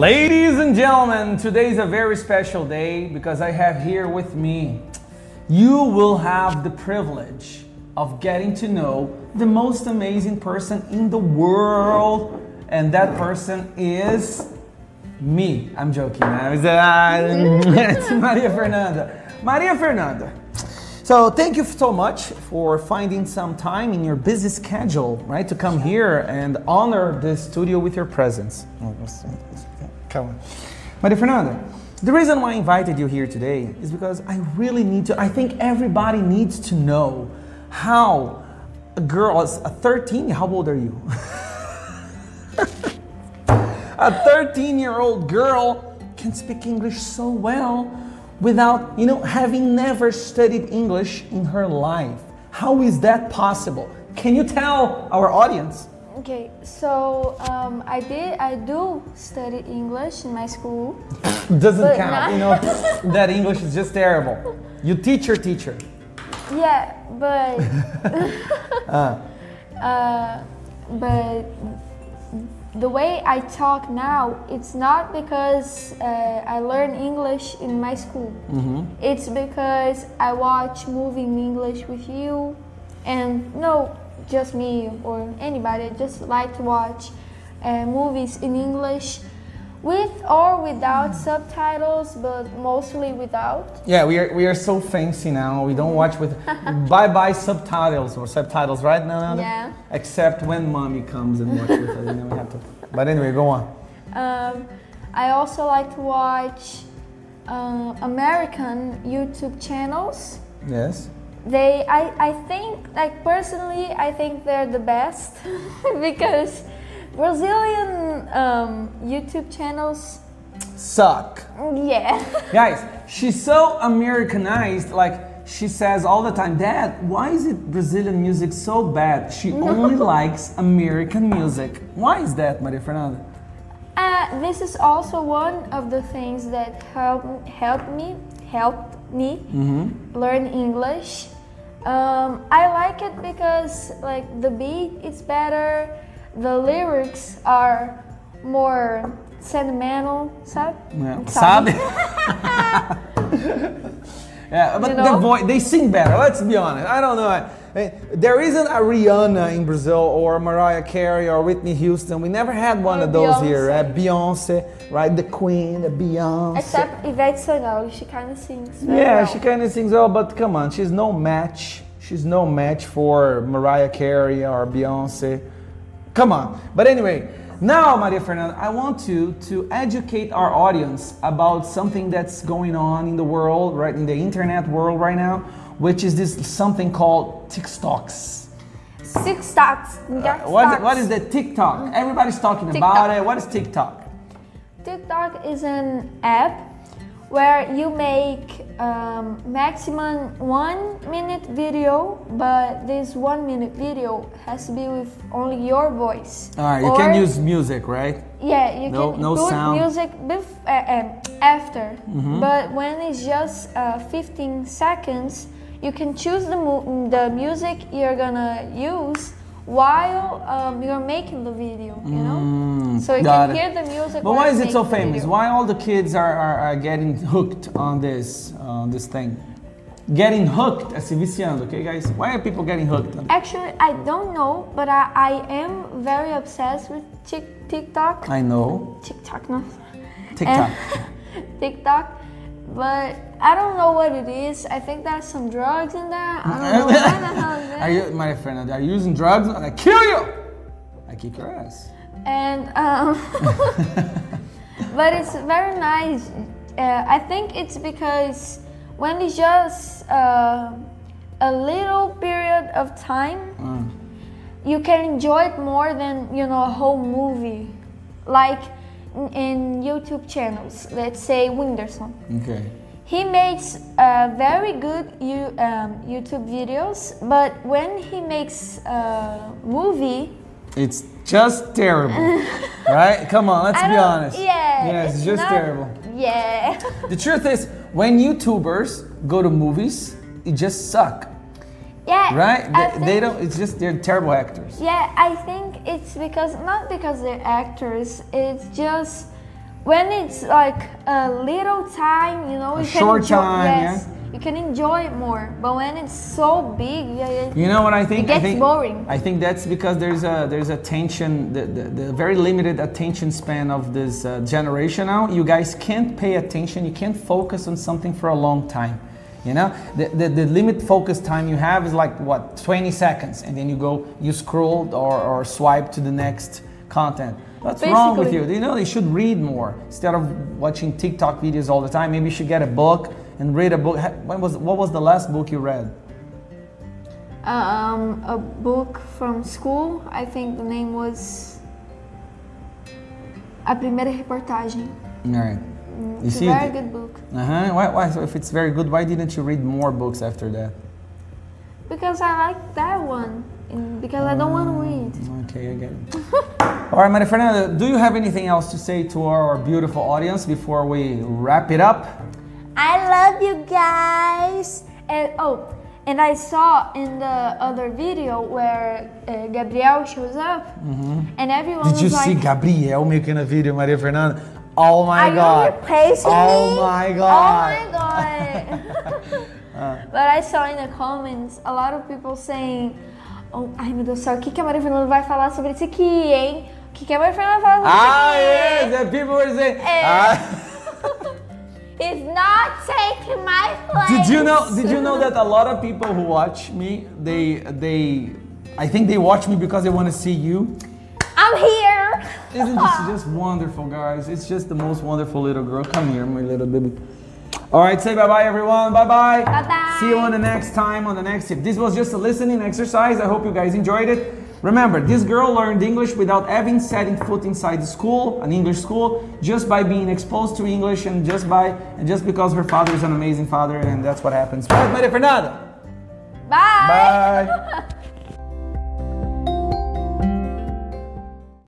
Ladies and gentlemen, today is a very special day because I have here with me, you will have the privilege of getting to know the most amazing person in the world, and that person is me. I'm joking. uh, it's Maria Fernanda. Maria Fernanda. So thank you so much for finding some time in your busy schedule, right, to come here and honor the studio with your presence. Come on. Maria Fernanda, the reason why I invited you here today is because I really need to, I think everybody needs to know how a girl, a 13, how old are you? a 13 year old girl can speak English so well without, you know, having never studied English in her life. How is that possible? Can you tell our audience? Okay, so um, I did. I do study English in my school. Doesn't count, you know, that English is just terrible. You teach your teacher. Yeah, but uh, but the way I talk now, it's not because uh, I learn English in my school. It's because I watch movie in English with you, and no, just me or anybody. Just like to watch uh, movies in English. With or without subtitles, but mostly without. Yeah, we are we are so fancy now. We don't watch with bye bye subtitles or subtitles, right? No, no, no. Yeah. Except when mommy comes and watches with us, and then we have to. But anyway, go on. Um, I also like to watch uh, American YouTube channels. Yes. They, I, I think, like personally, I think they're the best because Brazilian um, YouTube channels, Suck. yeah, Guys, she's so Americanized, like she says all the time, Dad, why is it Brazilian music so bad? She only likes American music. Why is that, Maria Fernanda? Uh, this is also one of the things that help help me helped me learn English. Um, I like it because like the beat is better, the lyrics are more sentimental, sabe? Yeah. Sabe? yeah, but You the know? voice, they sing better, let's be honest. I don't know. Eh, There isn't a Rihanna in Brazil or Mariah Carey or Whitney Houston. We never had one Or of those here, Beyonce. right? Beyonce, right? The Queen, the Beyonce. Except Ivete Sangalo, she kind of sings. Yeah, well. she kind of sings well, but come on, she's no match. She's no match for Mariah Carey or Beyonce. Come on. But anyway, now, Maria Fernanda, I want to to educate our audience about something that's going on in the world, right, in the internet world right now, which is this something called TikToks. Six stocks. What, what is the TikTok? Everybody's talking about it. What is TikTok? TikTok is an app where you make um, maximum one minute video, but this one minute video has to be with only your voice. All right, you Or- can use music, right? Yeah, you No- can no sound. Music bef- uh, um, after, but when it's just uh, 15 seconds, you can choose the the music you're gonna use while um, you're making the video. You know, so you Mm, can it. hear the music. But why is it so famous? Why all the kids are, are, are getting hooked on this on this thing? Getting hooked, assim, viciando, okay, guys? Why are people getting hooked? Actually, I don't know, but I, I am very obsessed with Tik- TikTok. I know TikTok, no. TikTok. TikTok, but I don't know what it is. I think there's some drugs in there. I don't know what the hell it is. are you, my friend, Are you using drugs? I'm gonna kill you. I kick your ass. And um, but it's very nice. Uh, I think it's because when it's just uh, a little period of time, you can enjoy it more than you know a whole movie. Like in, YouTube channels, let's say Whindersson. Okay. He makes uh, very good you, um, YouTube videos, but when he makes a movie, It's just terrible, right? Come on, let's be honest. Yeah, Yeah, it's just not- terrible. Yeah. The truth is, when YouTubers go to movies, it just suck, yeah. right? They, they don't. It's just they're terrible actors. Yeah, I think it's because not because they're actors. It's just when it's like a little time, you know, A you short can enjoy, time, yes, you can enjoy it more. But when it's so big, yeah, yeah, You know what I think? It gets I think, boring. I think that's because there's a there's attention the, the, the very limited attention span of this uh, generation now. You guys can't pay attention. You can't focus on something for a long time. You know, the, the, the limit focus time you have is like what 20 seconds, and then you go you scroll or, or swipe to the next content. What's wrong with you? Basically. You know, they should read more instead of watching TikTok videos all the time. Maybe you should get a book and read a book. When was what was the last book you read? um, a book from school. I think the name was A Primeira Reportagem. All right. You It's a very good book Uh huh. Why, why? So if it's very good, why didn't you read more books after that? because I like that one. Because I don't want to read. Okay, I get it. All right, Maria Fernanda, do you have anything else to say to our beautiful audience before we wrap it up? I love you guys. And oh, and I saw in the other video where uh, Gabriel shows up, and everyone Mm-hmm. Did you was see Gabriel making a video, Maria Fernanda? Oh my Are God! you replacing oh me? my Oh my god! But I saw in the comments a lot of people saying, oh, ai meu Deus do céu, o que, que a Maria Fernanda vai falar sobre isso aqui, hein? O que, que a Maria Fernanda vai falar sobre Ah, isso yes, aqui? that people were saying. Eh. Ah. It's not taking my place. Did you know? Did you know that a lot of people who watch me, they they, I think they watch me because they want to see you. I'm here. Isn't this just wonderful, guys? It's just the most wonderful little girl. Come here, my little baby. All right, say bye bye, everyone. Bye bye. Bye-bye. See you on the next time on the next tip. This was just a listening exercise. I hope you guys enjoyed it. Remember, this girl learned English without having setting foot inside the school, an English school, just by being exposed to English and just by and just because her father is an amazing father, and that's what happens. Maria Fernanda? Bye. Bye.